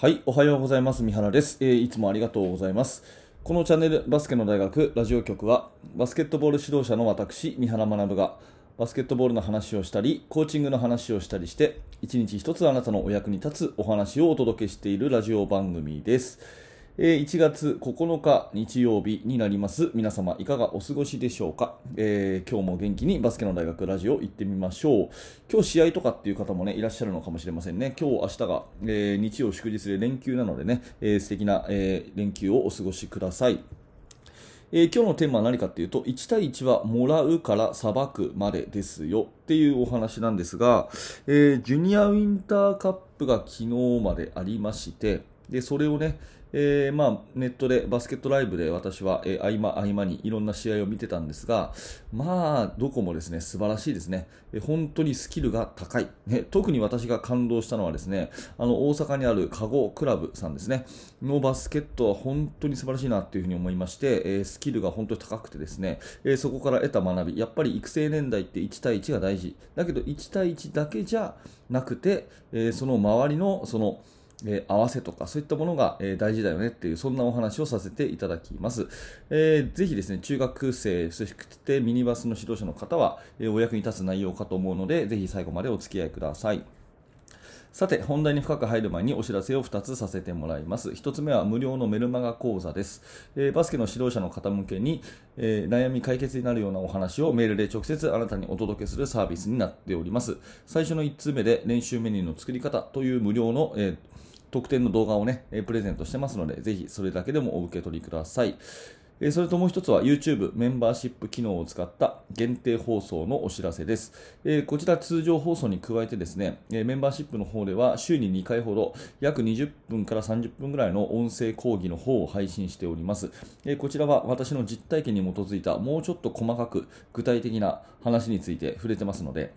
はい、おはようございます。三原です、えー、いつもありがとうございます。このチャンネルバスケの大学ラジオ局は、バスケットボール指導者の私、三原学が、バスケットボールの話をしたり、コーチングの話をしたりして、一日一つあなたのお役に立つお話をお届けしているラジオ番組です。え1月9日日曜日になります。皆様いかがお過ごしでしょうか、えー、今日も元気にバスケの大学ラジオ行ってみましょう。今日試合とかっていう方もね、いらっしゃるのかもしれませんね。今日、明日が、えー、日曜祝日で連休なのでね、えー、素敵な、えー、連休をお過ごしください。えー、今日のテーマは何かっていうと、1対1はもらうから裁くまでですよっていうお話なんですが、えー、ジュニアウィンターカップが昨日までありまして、で、それをね、えー、まあ、ネットでバスケットライブで私は、えー、合間合間にいろんな試合を見てたんですが、まあ、どこもですね、素晴らしいですね。えー、本当にスキルが高い、ね。特に私が感動したのはですね、あの、大阪にあるカゴクラブさんですね、のバスケットは本当に素晴らしいなというふうに思いまして、えー、スキルが本当に高くてですね、え、そこから得た学び、やっぱり育成年代って1対1が大事。だけど1対1だけじゃなくて、え、その周りの、その、えー、合わせとかそういったものが、えー、大事だよねっていうそんなお話をさせていただきます、えー、ぜひですね中学生そしてミニバスの指導者の方は、え、お役に立つ内容かと思うのでぜひ最後までお付き合いくださいさて、本題に深く入る前にお知らせを2つさせてもらいます。1つ目は無料のメルマガ講座です。えー、バスケの指導者の方向けに、えー、悩み解決になるようなお話をメールで直接あなたにお届けするサービスになっております。最初の1つ目で練習メニューの作り方という無料の、えー特典の動画をね、プレゼントしてますので、ぜひそれだけでもお受け取りください。それともう一つは YouTube メンバーシップ機能を使った限定放送のお知らせです。こちら通常放送に加えてですね、メンバーシップの方では週に2回ほど約20分から30分ぐらいの音声講義の方を配信しております。こちらは私の実体験に基づいたもうちょっと細かく具体的な話について触れてますので、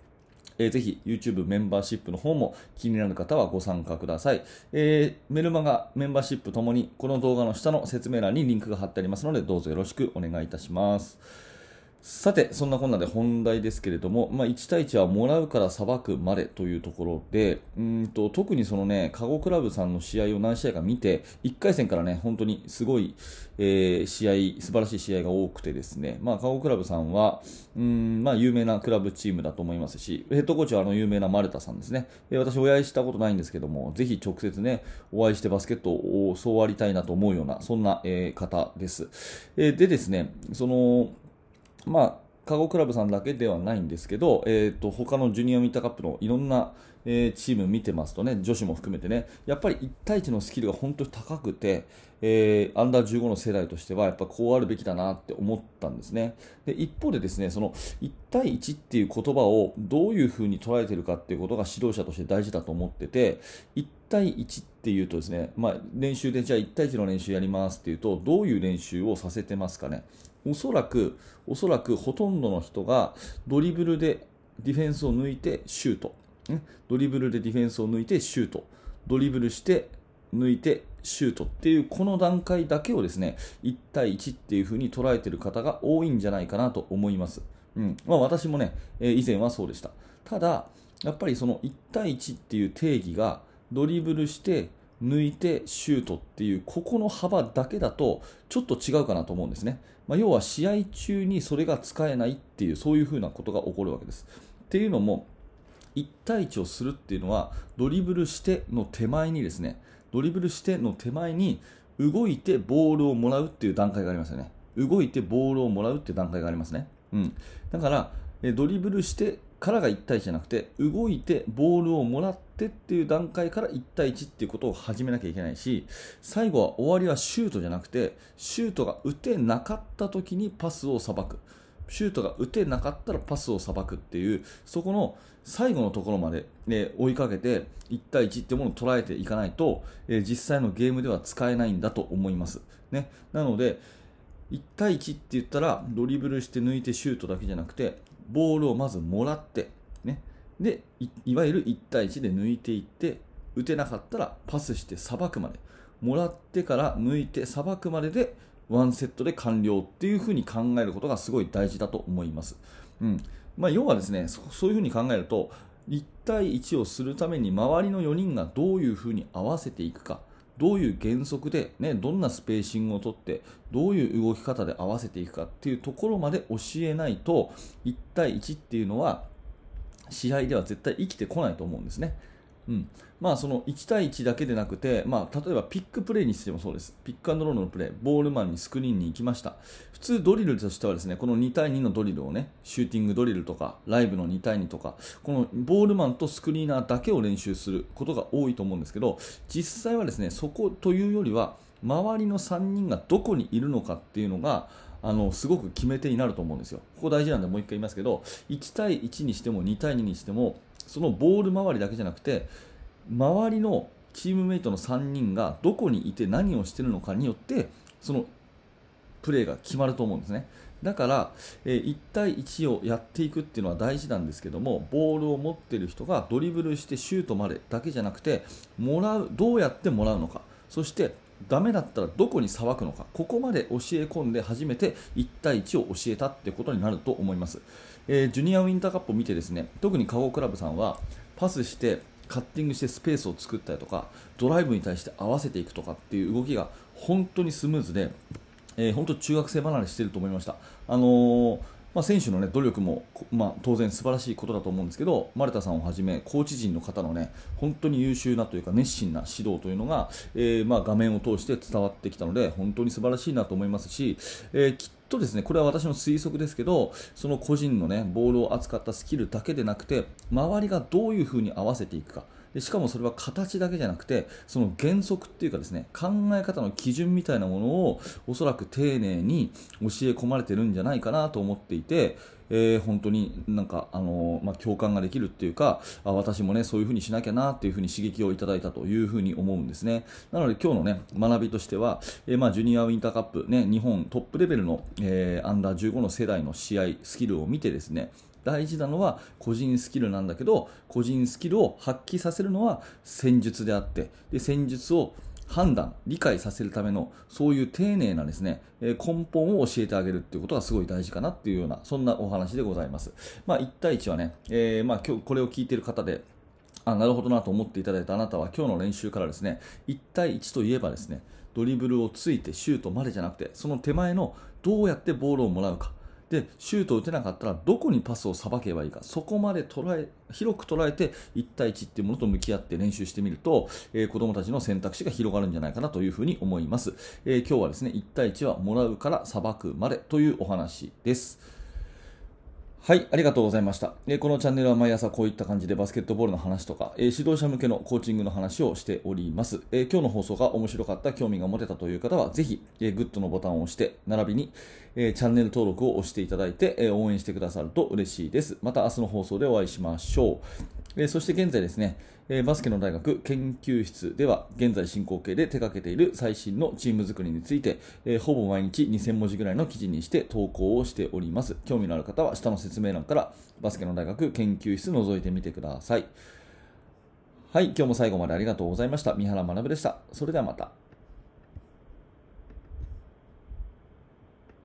えー、ぜひ YouTube メンバーシップの方も気になる方はご参加ください。えー、メルマガ、メンバーシップともにこの動画の下の説明欄にリンクが貼ってありますのでどうぞよろしくお願いいたします。さて、そんなこんなで本題ですけれども、まあ、1対1はもらうから裁くまでというところで、うんと特にそのね、カゴクラブさんの試合を何試合か見て、1回戦からね、本当にすごい、えー、試合、素晴らしい試合が多くてですね、まあ、カゴクラブさんは、うんまあ、有名なクラブチームだと思いますし、ヘッドコーチはあの有名なマルタさんですね。えー、私、お会いしたことないんですけども、ぜひ直接ね、お会いしてバスケットを教わりたいなと思うような、そんな、えー、方です。えー、でですね、その、まあ、カゴクラブさんだけではないんですけど、えーと、他のジュニアミッターカップのいろんな、えー、チーム見てますとね、女子も含めてね、やっぱり1対1のスキルが本当に高くて、えー、アンダー15の世代としては、やっぱこうあるべきだなって思ったんですね。で一方でですね、その1対1っていう言葉をどういうふうに捉えてるかっていうことが指導者として大事だと思ってて、1対1っていうとですね、まあ、練習でじゃあ1対1の練習やりますっていうと、どういう練習をさせてますかね。おそらく、おそらくほとんどの人がドリブルでディフェンスを抜いてシュート。ドリブルでディフェンスを抜いてシュート。ドリブルして抜いてシュートっていうこの段階だけをですね1対1っていう風に捉えてる方が多いんじゃないかなと思います。うんまあ、私もね、え、以前はそうでした。ただ、やっぱりその1対1っていう定義がドリブルして抜いてシュートっていうここの幅だけだとちょっと違うかなと思うんですね、まあ、要は試合中にそれが使えないっていうそういうふうなことが起こるわけです。っていうのも1対1をするっていうのはドリブルしての手前にですねドリブルしての手前に動いてボールをもらうっていう段階がありますよね。動いてボールをもらうっていう段階がありますね、うん、だからドリブルしてからが1対1じゃなくて動いてボールをもらってっていう段階から1対1っていうことを始めなきゃいけないし最後は終わりはシュートじゃなくてシュートが打てなかった時にパスをさばく。シュートが打てなかったらパスをさばくっていうそこの最後のところまで、ね、追いかけて1対1っていうものを捉えていかないと、え、実際のゲームでは使えないんだと思います、ね、なので1対1って言ったらドリブルして抜いてシュートだけじゃなくてボールをまずもらって、ね、でいわゆる1対1で抜いていって打てなかったらパスしてさばくまで。もらってから抜いてさばくまででワンセットで完了っていうふうに考えることがすごい大事だと思います。うん。まあ、要はですねそういうふうに考えると1対1をするために周りの4人がどういうふうに合わせていくか。どういう原則で、ね、どんなスペーシングをとってどういう動き方で合わせていくかっていうところまで教えないと1対1っていうのは試合では絶対生きてこないと思うんですね。うんまあ、その1対1だけでなくて、まあ、例えばピックプレーにしてもそうです。ピックアンドロールのプレー、ボールマンにスクリーンに行きました。普通ドリルとしてはですね、この2対2のドリルをね、シューティングドリルとか、ライブの2対2とか、このボールマンとスクリーナーだけを練習することが多いと思うんですけど、実際はですね、そこというよりは、周りの3人がどこにいるのかっていうのが、あのすごく決め手になると思うんですよ。ここ大事なんでもう1回言いますけど、1対1にしても2対2にしても、そのボール周りだけじゃなくて、周りのチームメイトの3人がどこにいて何をしているのかによってそのプレーが決まると思うんですね。だから、え、1対1をやっていくっていうのは大事なんですけどもボールを持っている人がドリブルしてシュートまでだけじゃなくてもらうどうやってもらうのかそしてダメだったらどこにさばくのかここまで教え込んで初めて1対1を教えたってことになると思います、えー、ジュニアウィンターカップを見てですね特にカゴクラブさんはパスしてカッティングしてスペースを作ったりとかドライブに対して合わせていくとかっていう動きが本当にスムーズで、えー、本当中学生離れしていると思いました。あのーまあ、選手の、ね、努力も、まあ、当然素晴らしいことだと思うんですけど丸田さんをはじめコーチ陣の方の、ね、本当に優秀なというか熱心な指導というのが、えー、まあ、画面を通して伝わってきたので本当に素晴らしいなと思いますし、えー、きっとですねこれは私の推測ですけどその個人の、ね、ボールを扱ったスキルだけでなくて周りがどういうふうに合わせていくか。でしかもそれは形だけじゃなくてその原則っていうかですね考え方の基準みたいなものをおそらく丁寧に教え込まれてるんじゃないかなと思っていて、えー、本当になんか、あのまあ、共感ができるっていうかあ私もねそういう風にしなきゃなっていう風に刺激をいただいたという風に思うんですね。なので今日のね学びとしては、えー、まあ、ジュニアウィンターカップ、ね、日本トップレベルの、えー、アンダー15の世代の試合スキルを見てですね大事なのは個人スキルなんだけど個人スキルを発揮させるのは戦術であってで戦術を判断、理解させるためのそういう丁寧なですね、え根本を教えてあげるっていうことがすごい大事かなっていうようなそんなお話でございます。まあ、1対1はね、えー、まあ今日これを聞いている方であなるほどなと思っていただいたあなたは今日の練習からですね1対1といえばですねドリブルをついてシュートまでじゃなくてその手前のどうやってボールをもらうかでシュートを打てなかったらどこにパスをさばけばいいか。そこまで捉え広く捉えて1対1っていうものと向き合って練習してみると、えー、子どもたちの選択肢が広がるんじゃないかなというふうに思います、えー、今日はですね1対1はもらうからさばくまでというお話です。はい、ありがとうございました。え、このチャンネルは毎朝こういった感じでバスケットボールの話とか、え、指導者向けのコーチングの話をしております。え、今日の放送が面白かった、興味が持てたという方は、ぜひ、え、グッドのボタンを押して、並びに、え、チャンネル登録を押していただいて、え、応援してくださると嬉しいです。また明日の放送でお会いしましょう。え、そして現在ですね、えバスケの大学研究室では現在進行形で手掛けている最新のチーム作りについて、えほぼ毎日2000文字ぐらいの記事にして投稿をしております。興味のある方は下の説明欄からバスケの大学研究室覗いてみてください。はい今日も最後までありがとうございました。三原学でした。それではまた。